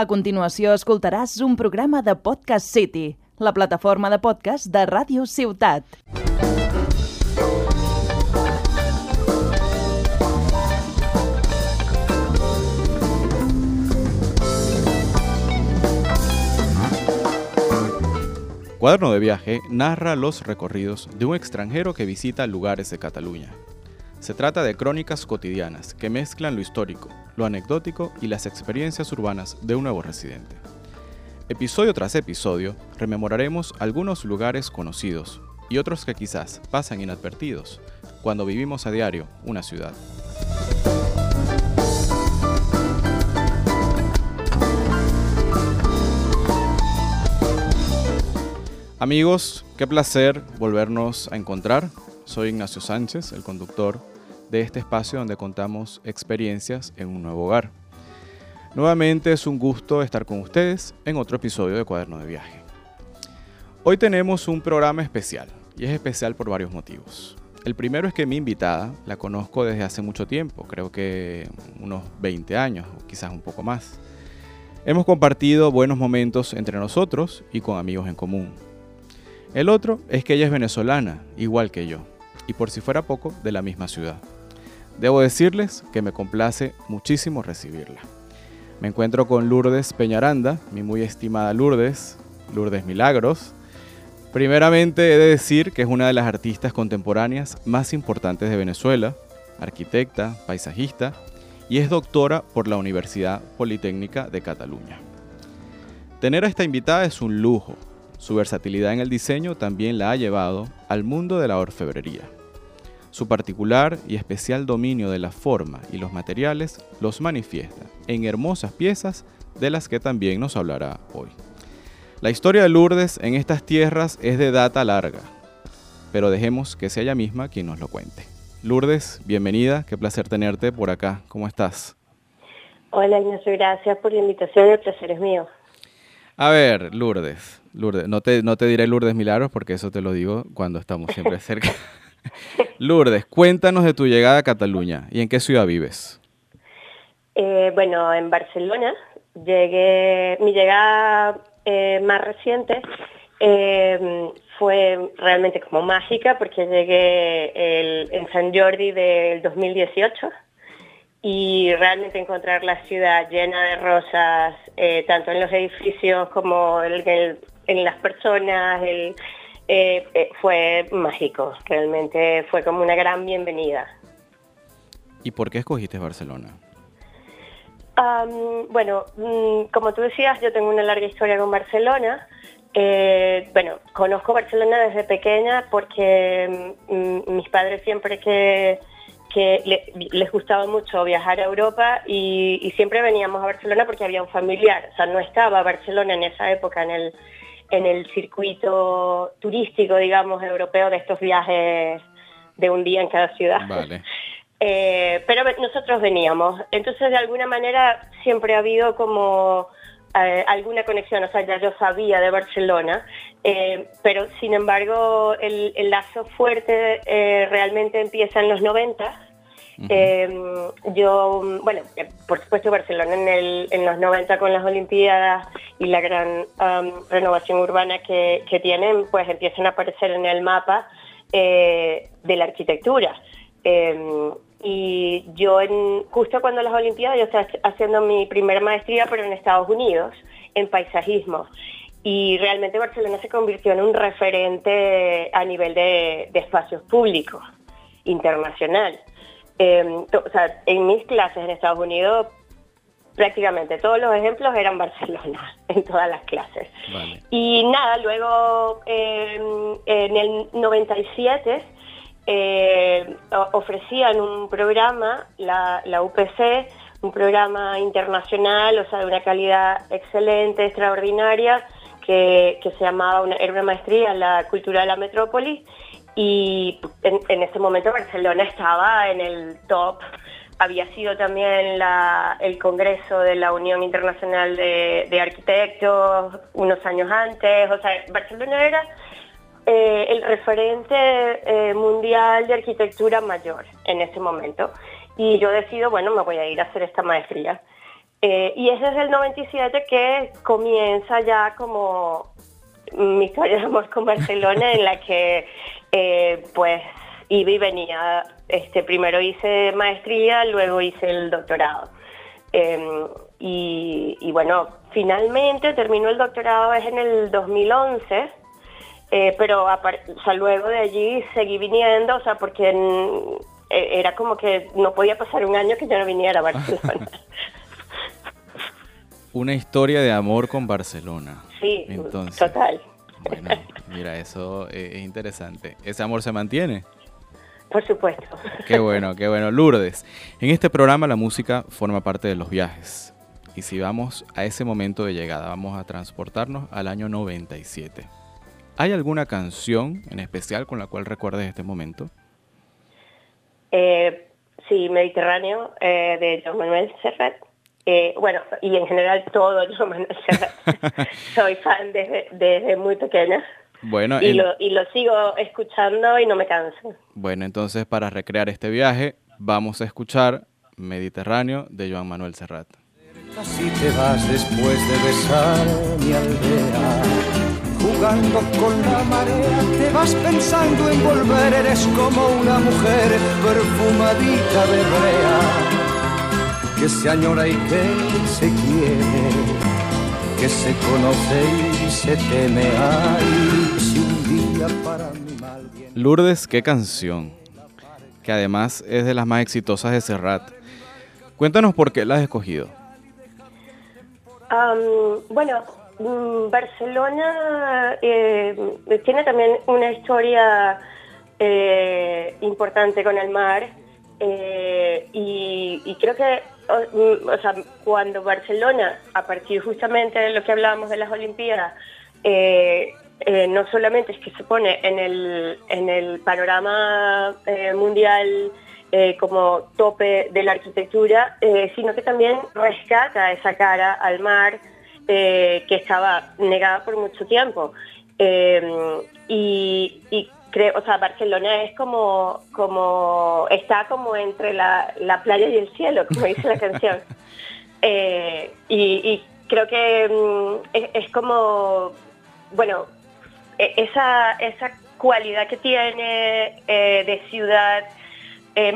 A continuació escoltaràs un programa de Podcast City, la plataforma de podcast de Ràdio Ciutat. Cuaderno de viaje narra los recorridos de un extranjero que visita lugares de Cataluña. Se trata de crónicas cotidianas que mezclan lo histórico, lo anecdótico y las experiencias urbanas de un nuevo residente. Episodio tras episodio, rememoraremos algunos lugares conocidos y otros que quizás pasan inadvertidos cuando vivimos a diario una ciudad. Amigos, qué placer volvernos a encontrar. Soy Ignacio Sánchez, el conductor de este espacio donde contamos experiencias en un nuevo hogar. Nuevamente es un gusto estar con ustedes en otro episodio de Cuaderno de Viaje. Hoy tenemos un programa especial y es especial por varios motivos. El primero es que mi invitada la conozco desde hace mucho tiempo, creo que unos 20 años o quizás un poco más. Hemos compartido buenos momentos entre nosotros y con amigos en común. El otro es que ella es venezolana, igual que yo, y por si fuera poco, de la misma ciudad. Debo decirles que me complace muchísimo recibirla. Me encuentro con Lourdes Peñaranda, mi muy estimada Lourdes, Lourdes Milagros. Primeramente he de decir que es una de las artistas contemporáneas más importantes de Venezuela, arquitecta, paisajista y es doctora por la Universidad Politécnica de Cataluña. Tener a esta invitada es un lujo, su versatilidad en el diseño también la ha llevado al mundo de la orfebrería. Su particular y especial dominio de la forma y los materiales los manifiesta en hermosas piezas de las que también nos hablará hoy. La historia de Lourdes en estas tierras es de data larga, pero dejemos que sea ella misma quien nos lo cuente. Lourdes, bienvenida, qué placer tenerte por acá, ¿cómo estás? Hola Ignacio, gracias por la invitación, el placer es mío. A ver, Lourdes, Lourdes, no te, no te diré Lourdes Milagros porque eso te lo digo cuando estamos siempre cerca. Lourdes, cuéntanos de tu llegada a Cataluña y en qué ciudad vives. Eh, bueno, en Barcelona. Llegué, mi llegada eh, más reciente eh, fue realmente como mágica porque llegué en San Jordi del 2018 y realmente encontrar la ciudad llena de rosas, tanto en los edificios como en las personas, eh, eh, fue mágico, realmente fue como una gran bienvenida. ¿Y por qué escogiste Barcelona? bueno, mm, como tú decías, yo tengo una larga historia con Barcelona. Eh, bueno, conozco Barcelona desde pequeña porque mm, mis padres siempre que, les gustaba mucho viajar a Europa y, y, siempre veníamos a Barcelona porque había un familiar. O sea, no estaba Barcelona en esa época en el, en el circuito turístico, digamos, europeo de estos viajes de un día en cada ciudad. Eh, pero nosotros veníamos, entonces de alguna manera siempre ha habido como eh, alguna conexión, o sea, ya yo sabía de Barcelona, eh, pero sin embargo el, el lazo fuerte realmente empieza en los 90 Em, yo, bueno, eh, por supuesto Barcelona en, los 90 con las Olimpiadas y la gran renovación urbana que, tienen, pues empiezan a aparecer en el mapa eh, de la arquitectura. Em, y yo, justo cuando las Olimpiadas, yo estaba haciendo mi primera maestría, pero en Estados Unidos, en paisajismo. Y realmente Barcelona se convirtió en un referente a nivel de, de espacios públicos internacional. Em, o sea, en mis clases en Estados Unidos prácticamente todos los ejemplos eran Barcelona en todas las clases. Y nada, luego em, en el 97 eh, ofrecían un programa, la, UPC, un programa internacional, o sea, de una calidad excelente, extraordinaria, que, se llamaba, una, era una maestría en la cultura de la metrópoli, y en, ese momento Barcelona estaba en el top. Había sido también el Congreso de la Unión Internacional de, Arquitectos unos años antes. O sea, Barcelona era eh, el referente eh, mundial de arquitectura mayor en ese momento. Y yo decido, bueno, me voy a ir a hacer esta maestría. Eh, y es desde el 97 que comienza ya como mi historia de amor con Barcelona, en la que eh, pues iba y venía. Este, primero hice maestría, luego hice el doctorado. Em, y, bueno, finalmente terminó el doctorado es en el 2011, eh, pero luego de allí seguí viniendo, o sea, porque e, era como que no podía pasar un año que yo no viniera a Barcelona. Una historia de amor con Barcelona. Sí, total. Bueno, mira, eso es interesante. ¿Ese amor se mantiene? Por supuesto. Qué bueno, qué bueno. Lourdes, en este programa la música forma parte de los viajes. Y si vamos a ese momento de llegada, vamos a transportarnos al año 97. ¿Hay alguna canción en especial con la cual recuerdes este momento? Eh, sí, Mediterráneo, eh, de John Manuel Serrat. Eh, bueno, y en general todo John Manuel Serrat. Soy fan desde, desde muy pequeña. Bueno, y, lo, y lo sigo escuchando y no me canso. Bueno, entonces para recrear este viaje vamos a escuchar Mediterráneo de Joan Manuel Serrat. Si te vas después de besar mi aldea, jugando con la marea, te vas pensando en volver, eres como una mujer perfumadita de brea, que se añora y que se quiere que se conoce y se teme. si un día para mi mal Lourdes, qué canción. Que además es de las más exitosas de Serrat. Cuéntanos por qué la has escogido. bueno, mm, Barcelona eh, tiene también una historia eh, importante con el mar eh, y, creo que o, sea, cuando Barcelona, a partir justamente de lo que hablábamos de las Olimpiadas, eh, eh, no solamente es que se pone en el, en el panorama eh, mundial como tope de la arquitectura, sino que también rescata esa cara al mar que estaba negada por mucho tiempo. y, creo, o sea, Barcelona es como, como está como entre la, la playa y el cielo, como dice la canción. Eh, y, creo que mm, es, como, bueno, e, esa, esa cualidad que tiene eh, de ciudad eh,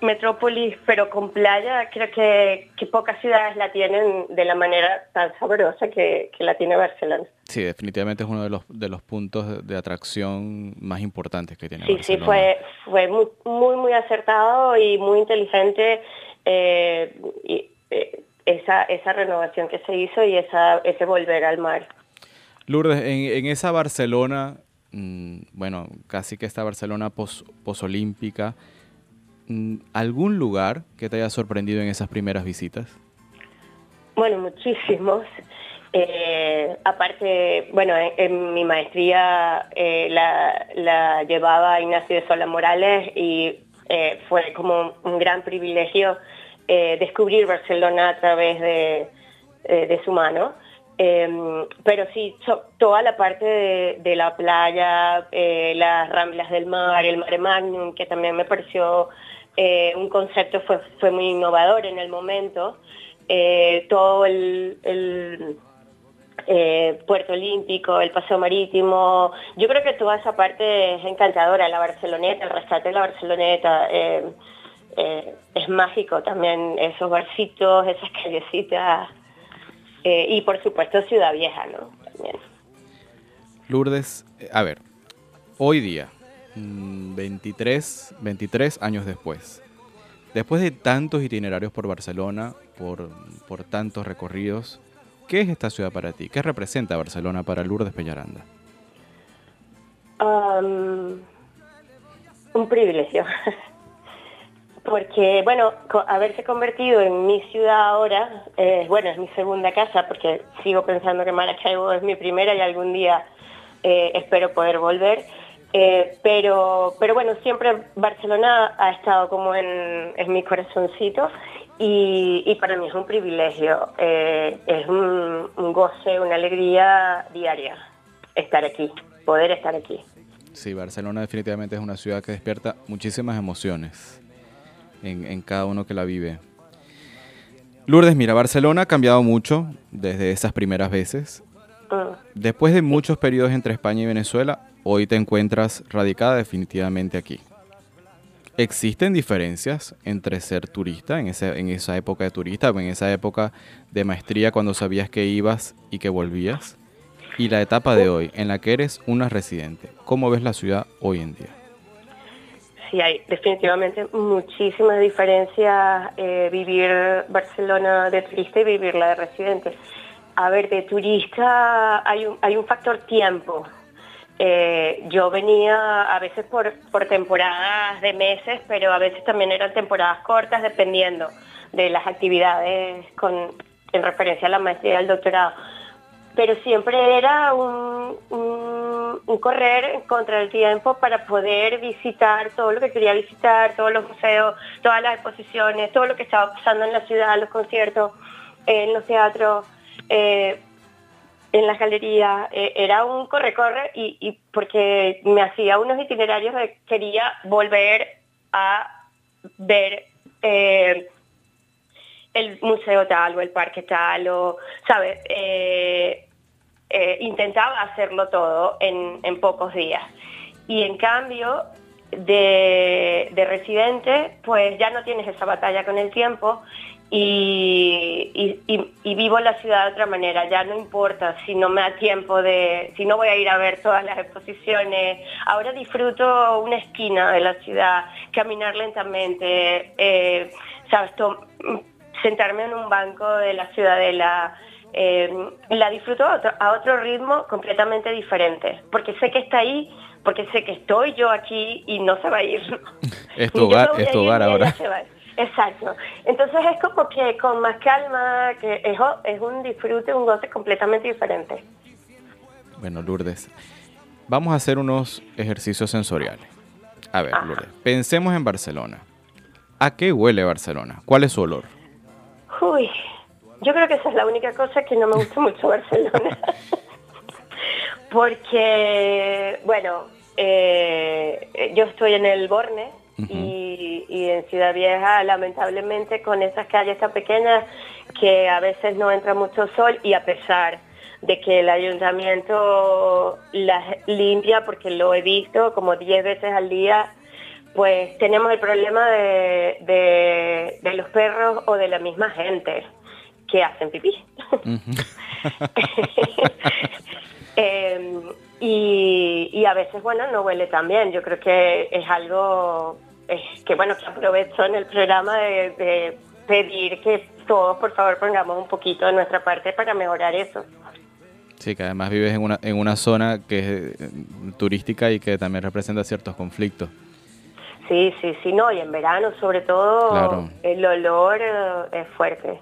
metrópolis, pero con playa, creo que, pocas ciudades la tienen de la manera tan sabrosa que, la tiene Barcelona. Sí, definitivamente es uno de los, de los puntos de atracción más importantes que tiene sí, Barcelona. Sí, fue, fue muy, muy, muy acertado y muy inteligente eh, y, eh, esa, esa renovación que se hizo y esa, ese volver al mar. Lourdes, en, esa Barcelona, mm, bueno, casi que esta Barcelona pos, posolímpica, Mm, ¿Algún lugar que te haya sorprendido en esas primeras visitas? Bueno, muchísimos. Eh, aparte, bueno, en, mi maestría eh, la, llevaba Ignacio de Sola Morales y eh, fue como un gran privilegio descubrir Barcelona a través de, su mano. Em, pero sí, toda la parte de, de la playa, las ramblas del mar, el mare magnum, que también me pareció un concepto fue, fue muy innovador en el momento. Todo el, eh, Puerto Olímpico, el Paseo Marítimo, yo creo que toda esa parte es encantadora, la Barceloneta, el rescate de la Barceloneta, es mágico también, esos barcitos, esas callecitas, y por supuesto Ciudad Vieja, ¿no? También. Lourdes, a ver, hoy día, 23, mm, 23 años después. Después de tantos itinerarios por Barcelona, por, por tantos recorridos, ¿qué es esta ciudad para ti? ¿Qué representa Barcelona para Lourdes Peñaranda? un privilegio. porque, bueno, haberse convertido en mi ciudad ahora, eh, bueno, es mi segunda casa, porque sigo pensando que Maracaibo es mi primera y algún día eh, espero poder volver. Eh, pero, pero bueno, siempre Barcelona ha estado como en, mi corazoncito y, para mí es un privilegio, eh, es un, goce, una alegría diaria estar aquí, poder estar aquí. Sí, Barcelona definitivamente es una ciudad que despierta muchísimas emociones en, cada uno que la vive. Lourdes, mira, Barcelona ha cambiado mucho desde esas primeras veces. Mm. Después de muchos periodos entre España y Venezuela, hoy te encuentras radicada definitivamente aquí. ¿Existen diferencias entre ser turista en, ese- en esa época de turista en esa época de maestría cuando sabías que ibas y que volvías? Y la etapa de hoy en la que eres una residente. ¿Cómo ves la ciudad hoy en día? Sí, hay definitivamente muchísimas diferencias eh, vivir Barcelona de turista y vivirla de residente. A ver, de turista hay un, hay un factor tiempo. Eh, yo venía a veces por, por temporadas de meses, pero a veces también eran temporadas cortas dependiendo de las actividades con, en referencia a la maestría y al doctorado. Pero siempre era un, un- un correr contra el tiempo para poder visitar todo lo que quería visitar, todos los museos, todas las exposiciones, todo lo que estaba pasando en la ciudad, los conciertos, en los teatros, eh, en las galerías. Eh, era un corre-corre y, y porque me hacía unos itinerarios de quería volver a ver eh, el museo tal o el parque tal o, ¿sabes? Eh, eh, intentaba hacerlo todo en, pocos días. Y en cambio, de residente, pues ya no tienes esa batalla con el tiempo y, y- y- y vivo la ciudad de otra manera. Ya no importa si no me da tiempo de, si no voy a ir a ver todas las exposiciones. Ahora disfruto una esquina de la ciudad, caminar lentamente, eh, ¿sabes? Sentarme en un banco de la ciudadela. eh, la disfruto a otro, a otro ritmo completamente diferente, porque sé que está ahí, porque sé que estoy yo aquí y no se va a ir. Es tu hogar, es tu hogar ahora. se va a ir. Exacto. Entonces es como que con más calma, que es, es un disfrute, un goce completamente diferente. Bueno, Lourdes, vamos a hacer unos ejercicios sensoriales. A ver, Ajá. Lourdes, pensemos en Barcelona. ¿A qué huele Barcelona? ¿Cuál es su olor? Uy, yo creo que esa es la única cosa que no me gusta mucho Barcelona. Porque, bueno, eh, yo estoy en el Borne y, y en Ciudad Vieja, lamentablemente, con esas calles tan pequeñas que a veces no entra mucho sol y a pesar de que el ayuntamiento las limpia, porque lo he visto como 10 veces al día, pues tenemos el problema de, de- de los perros o de la misma gente que hacen pipí. Eh, y, y a veces, bueno, no huele tan bien. Yo creo que es algo es que, bueno, que aprovecho en el programa de, de pedir que todos, por favor, pongamos un poquito de nuestra parte para mejorar eso. Sí, que además vives en una, en una zona que es eh, turística y que también representa ciertos conflictos. Sí, sí, sí, no, y en verano sobre todo Claro. el olor eh, es fuerte.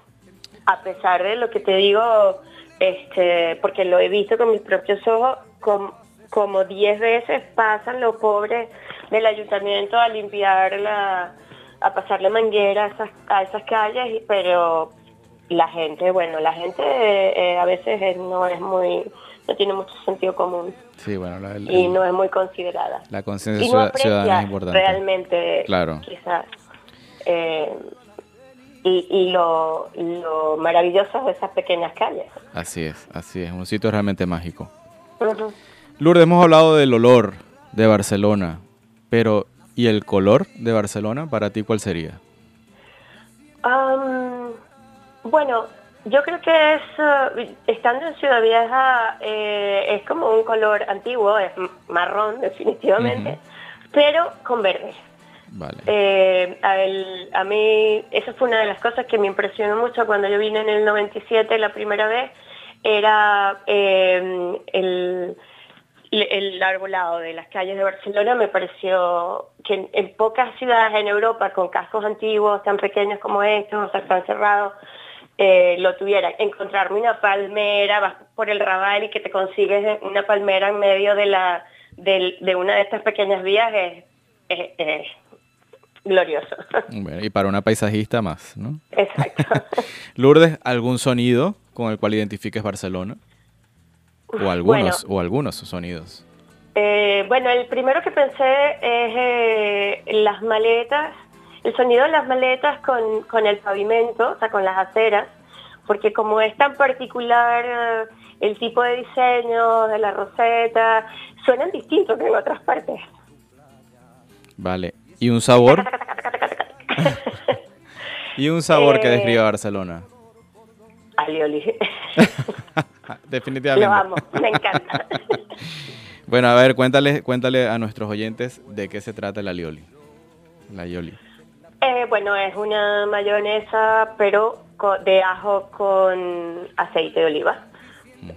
A pesar de lo que te digo, este, porque lo he visto con mis propios ojos, com- como 10 veces pasan los pobres del ayuntamiento a limpiar la, a pasarle manguera a esas, a esas calles, pero la gente, bueno, la gente eh, a veces es- no es muy, no tiene mucho sentido común Sí, bueno, la, y no es muy considerada la conciencia no ciudadana es importante. realmente Claro. quizás eh, y, y lo, lo maravilloso de esas pequeñas calles. Así es, así es, un sitio realmente mágico. Lourdes, hemos hablado del olor de Barcelona, pero ¿y el color de Barcelona para ti cuál sería? Am, bueno, yo creo que es, eh, estando en Ciudad Vieja, eh, es como un color antiguo, es marrón definitivamente, pero con verde. Vale. Eh, a, el- a mí, eso fue una de las cosas que me impresionó mucho cuando yo vine en el 97 la primera vez, era eh, el, el arbolado de las calles de Barcelona. Me pareció que en, pocas ciudades en Europa con cascos antiguos tan pequeños como estos, o sea, tan cerrados, eh, lo tuvieran. Encontrarme una palmera, vas por el Raval y que te consigues una palmera en medio de, la, del- de una de estas pequeñas vías es, es- es glorioso. Bueno, y para una paisajista más, ¿no? Exacto. Lourdes, ¿algún sonido con el cual identifiques Barcelona? O algunos, o algunos sonidos. Eh, bueno, el primero que pensé es eh, las maletas el sonido de las maletas con, con el pavimento, o sea, con las aceras, porque como es tan particular eh, el tipo de diseño de la roseta, suenan distintos que en otras partes. Vale. ¿Y un sabor? ¿Y un sabor que describe Barcelona? Alioli. Definitivamente. Lo amo, me encanta. Bueno, a ver, cuéntale, cuéntale a nuestros oyentes de qué se trata la lioli. La yoli. Eh, bueno, es una mayonesa, pero de ajo con aceite de oliva.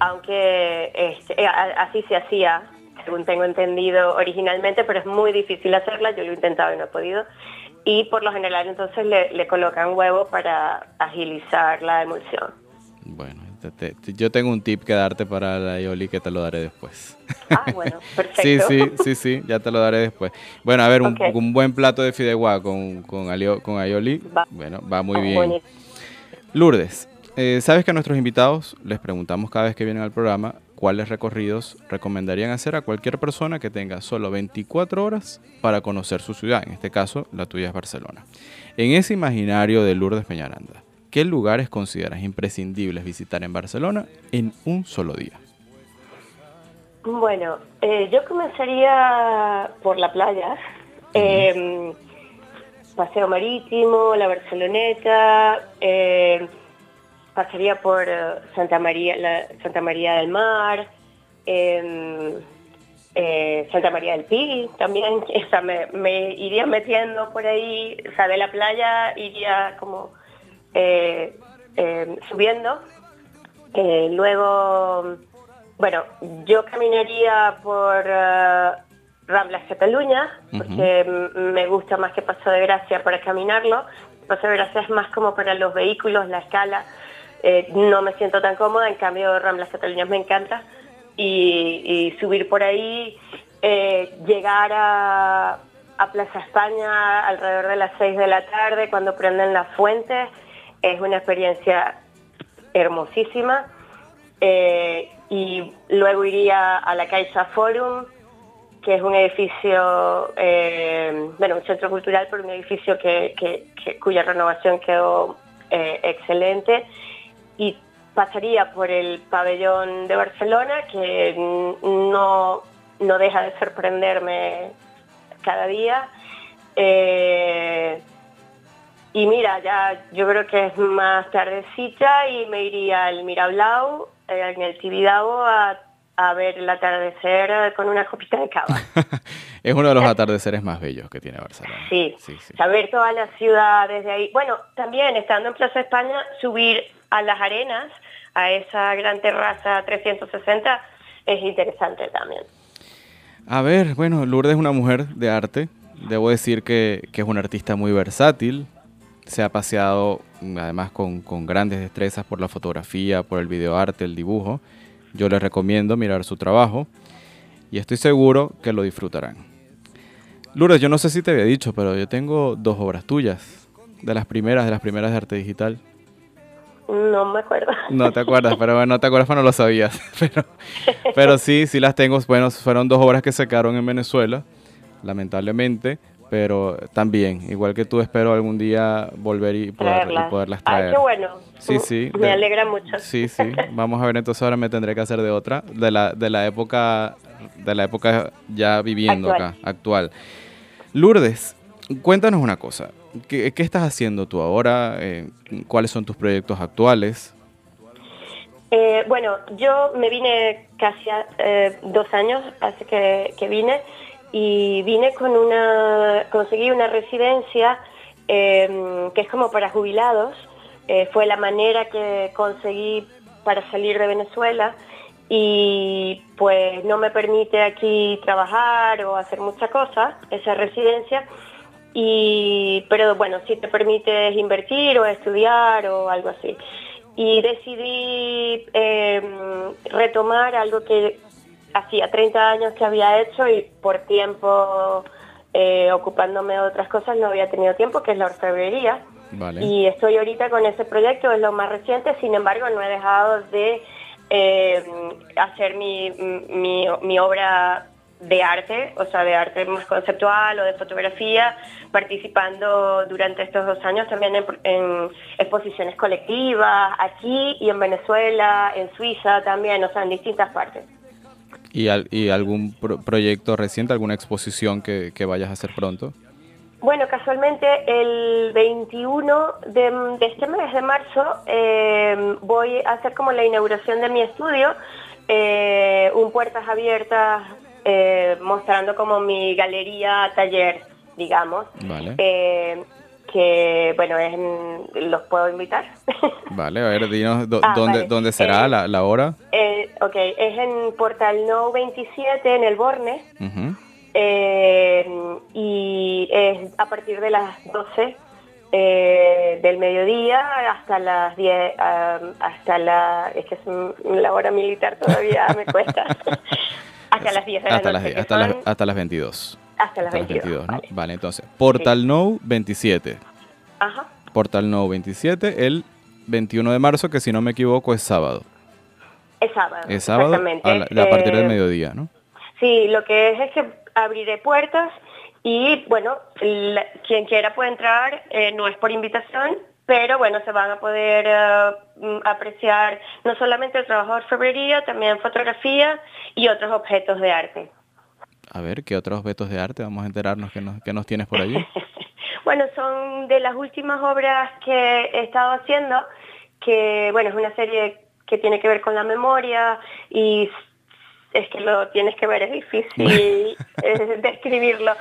Aunque este, eh, así se hacía, según tengo entendido originalmente, pero es muy difícil hacerla. Yo lo he intentado y no he podido. Y por lo general entonces le, le colocan huevo para agilizar la emulsión. Bueno, te- te- te- yo tengo un tip que darte para la yoli que te lo daré después. Ah, bueno, perfecto. Sí, sí, sí, sí, ya te lo daré después. Bueno, a ver, un, un buen plato de fideuá con, con, alio- con Va. bueno, va muy bien. Buenísimo. Lourdes, eh, sabes que a nuestros invitados les preguntamos cada vez que vienen al programa cuáles recorridos recomendarían hacer a cualquier persona que tenga solo 24 horas para conocer su ciudad, en este caso la tuya es Barcelona. En ese imaginario de Lourdes Peñaranda, ¿qué lugares consideras imprescindibles visitar en Barcelona en un solo día? Bueno, eh, yo comenzaría por la playa. Eh, paseo marítimo, la Barceloneta, eh, pasaría por eh, Santa María, la, Santa María del Mar, eh, eh, Santa María del Pi también, o sea, me, me iría metiendo por ahí, o sea, de la playa iría como eh, eh, subiendo. Eh, luego, bueno, yo caminaría por eh, Ramblas Cataluña, porque me gusta más que Paso de Gracia para caminarlo. Paso de Gracia es más como para los vehículos, la escala. No me siento tan cómoda, en cambio Ramblas Cataluña me encanta. Y, y subir por ahí, llegar a, a Plaza España alrededor de las 6 de la tarde, cuando prenden las fuentes, es una experiencia hermosísima. Eh, y luego iría a la Caixa Forum, que es un edificio, eh, bueno, un centro cultural, pero un edificio que, cuya renovación quedó eh, excelente. Y pasaría por el pabellón de Barcelona, que no, no deja de sorprenderme cada día. Y mira, ya yo creo que es más tardecita y me iría al Mirablau, eh, en el Tibidabo, a, a ver el atardecer con una copita de cava. es uno de los atardeceres más bellos que tiene Barcelona. Sí, sí, sí. saber toda la ciudad desde ahí. Bueno, también estando en Plaza España, subir a las arenas, a esa gran terraza 360, es interesante también. A ver, bueno, Lourdes es una mujer de arte. Debo decir que, que es una artista muy versátil. Se ha paseado mm, además con, con grandes destrezas por la fotografía, por el videoarte, el dibujo. Yo les recomiendo mirar su trabajo y estoy seguro que lo disfrutarán. Lourdes, yo no sé si te había dicho, pero yo tengo dos obras tuyas, de las primeras, de las primeras de arte digital. No me acuerdo. No te acuerdas, pero bueno, no te acuerdas, pero no lo sabías. Pero, pero sí, sí las tengo. Bueno, fueron dos obras que se quedaron en Venezuela, lamentablemente, pero también, igual que tú, espero algún día volver y, poder- y poderlas Ay, traer. qué bueno. Sí, sí. Me de- alegra mucho. Sí, sí. Vamos a ver, entonces ahora me tendré que hacer de otra, de la, de la época, de la época ya viviendo Actual. acá, actual. Lourdes, cuéntanos una cosa. ¿Qué, qué estás haciendo tú ahora? Eh, ¿Cuáles son tus proyectos actuales? Eh, bueno, yo me vine casi a- eh, dos años, hace que, que vine, y vine con una, conseguí una residencia eh, que es como para jubilados. Eh, fue la manera que conseguí para salir de Venezuela y pues no me permite aquí trabajar o hacer muchas cosas, esa residencia. Y, pero bueno, sí te permite invertir o estudiar o algo así. Y decidí eh, retomar algo que hacía 30 años que había hecho y por tiempo eh, ocupándome de otras cosas no había tenido tiempo, que es la orfebrería. Vale. Y estoy ahorita con ese proyecto, es lo más reciente, sin embargo no he dejado de eh, hacer mi, mi, mi obra de arte, o sea, de arte más conceptual o de fotografía, participando durante estos dos años también en, exposiciones colectivas, aquí y en Venezuela, en Suiza también, o sea, en distintas partes. ¿Y, y algún proyecto reciente, alguna exposición que, vayas a hacer pronto? Bueno, casualmente el 21 de, este mes de marzo eh, voy a hacer como la inauguración de mi estudio, eh, un puertas abiertas eh, mostrando como mi galería taller, digamos. Vale. Eh, que bueno, es los puedo invitar. Vale, a ver, dinos ah, dónde, dónde será eh, la, la, hora. Eh, ok, es en Portal No 27 en el Borne. y es a partir de las 12 del mediodía hasta las 10, hasta la, es que es la hora militar todavía me cuesta, hasta las 10 de la hasta noche. Las, hasta, las, hasta las 22. Hasta las 22. ¿no? vale. entonces, Portal No 27. Ajá. Portal No 27, el 21 de marzo, que si no me equivoco es sábado. Es sábado. Es sábado a, a partir del eh, mediodía, ¿no? Sí, lo que es es que abriré puertas y, bueno, quien quiera puede entrar, eh, no es por invitación, pero bueno, se van a poder eh, mm, apreciar no solamente el trabajo de orfebrería, también fotografía y otros objetos de arte. A ver, ¿qué otros objetos de arte? Vamos a enterarnos qué nos, qué nos tienes por allí. bueno, son de las últimas obras que he estado haciendo, que bueno, es una serie que tiene que ver con la memoria y es que lo tienes que ver, es difícil describirlo,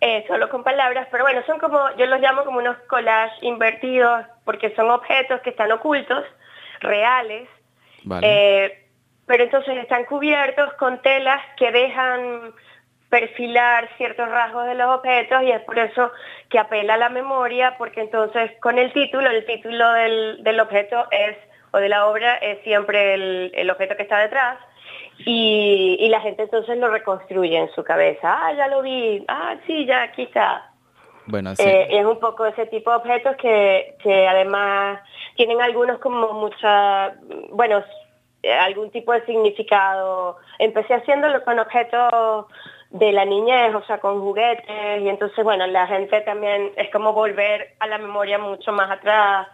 eh, solo con palabras, pero bueno, son como, yo los llamo como unos collages invertidos, porque son objetos que están ocultos, reales, eh, pero entonces están cubiertos con telas que dejan perfilar ciertos rasgos de los objetos y es por eso que apela a la memoria, porque entonces con el título, el título del, objeto es, o de la obra es siempre el, el objeto que está detrás, y, la gente entonces lo reconstruye en su cabeza. Ah, ya lo vi. Ah, sí, ya aquí está. Bueno, sí. Eh, es un poco ese tipo de objetos que, que además tienen algunos como mucha, bueno, algún tipo de significado. Empecé haciéndolo con objetos de la niñez, o sea, con juguetes, y entonces, bueno, la gente también es como volver a la memoria mucho más atrás.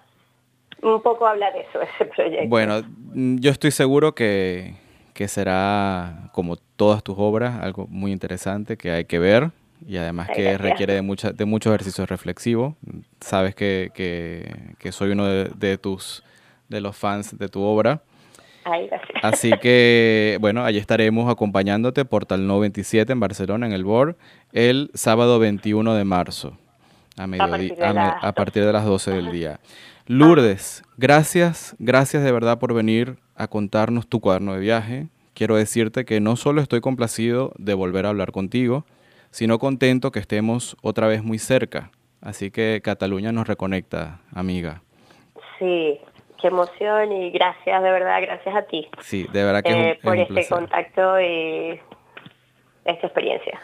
Un poco habla de eso, ese proyecto. Bueno, yo estoy seguro que, que será, como todas tus obras, algo muy interesante que hay que ver y además que requiere de, mucha, de mucho ejercicio reflexivo. Sabes que, que, soy uno de, tus de los fans de tu obra. Así que, bueno, allí estaremos acompañándote, Portal 97 en Barcelona, en el BOR, el sábado 21 de marzo, a, a, a partir de las 12 del día. Lourdes, gracias, gracias de verdad por venir a contarnos tu cuaderno de viaje. Quiero decirte que no solo estoy complacido de volver a hablar contigo, sino contento que estemos otra vez muy cerca. Así que Cataluña nos reconecta, amiga. Sí, qué emoción y gracias, de verdad, gracias a ti. Sí, de verdad que es un, eh, por este contacto y esta experiencia.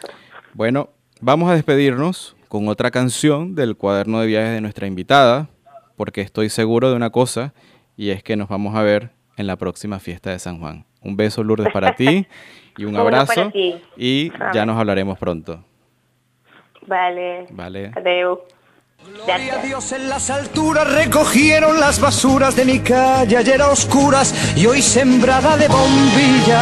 Bueno, vamos a despedirnos con otra canción del cuaderno de viajes de nuestra invitada, porque estoy seguro de una cosa y es que nos vamos a ver en la próxima fiesta de San Juan. Un beso, Lourdes, para ti y un abrazo. Y ya nos hablaremos pronto. Vale. Vale. Adiós. Gloria a Dios en las alturas recogieron las basuras de mi calle ayer a oscuras y hoy sembrada de bombillas.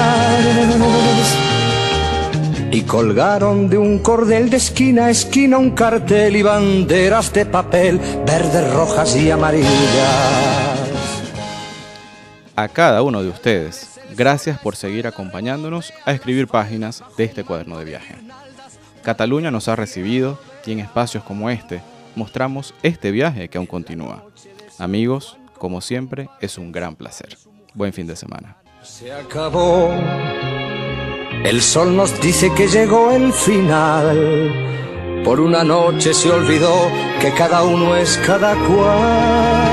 Y colgaron de un cordel de esquina a esquina un cartel y banderas de papel verdes, rojas y amarillas a cada uno de ustedes. Gracias por seguir acompañándonos a escribir páginas de este cuaderno de viaje. Cataluña nos ha recibido y en espacios como este mostramos este viaje que aún continúa. Amigos, como siempre, es un gran placer. Buen fin de semana. Se acabó. El sol nos dice que llegó el final. Por una noche se olvidó que cada uno es cada cual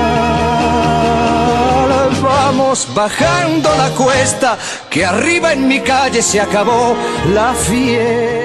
vamos bajando la cuesta, que arriba en mi calle se acabó la fiesta.